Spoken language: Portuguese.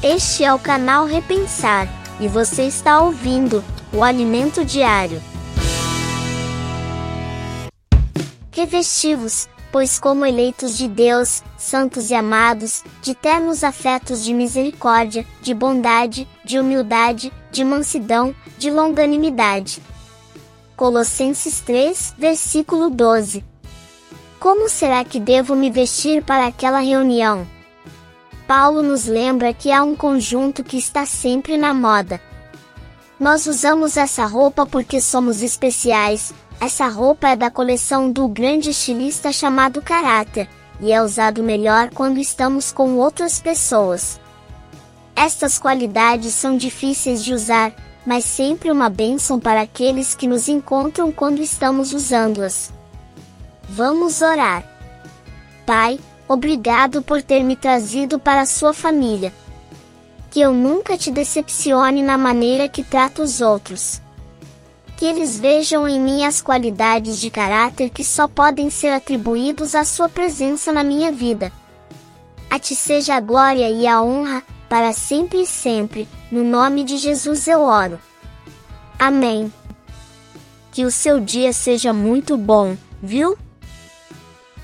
Este é o canal Repensar e você está ouvindo o Alimento Diário. Revestivos, pois, como eleitos de Deus, santos e amados, de ternos afetos de misericórdia, de bondade, de humildade, de mansidão, de longanimidade. Colossenses 3, versículo 12. Como será que devo me vestir para aquela reunião? Paulo nos lembra que há um conjunto que está sempre na moda. Nós usamos essa roupa porque somos especiais. Essa roupa é da coleção do grande estilista chamado Caráter, e é usado melhor quando estamos com outras pessoas. Estas qualidades são difíceis de usar, mas sempre uma bênção para aqueles que nos encontram quando estamos usando-as. Vamos orar. Pai, obrigado por ter me trazido para sua família. Que eu nunca te decepcione na maneira que trato os outros. Que eles vejam em mim as qualidades de caráter que só podem ser atribuídos à sua presença na minha vida. A ti seja a glória e a honra, para sempre e sempre, no nome de Jesus eu oro. Amém. Que o seu dia seja muito bom, viu?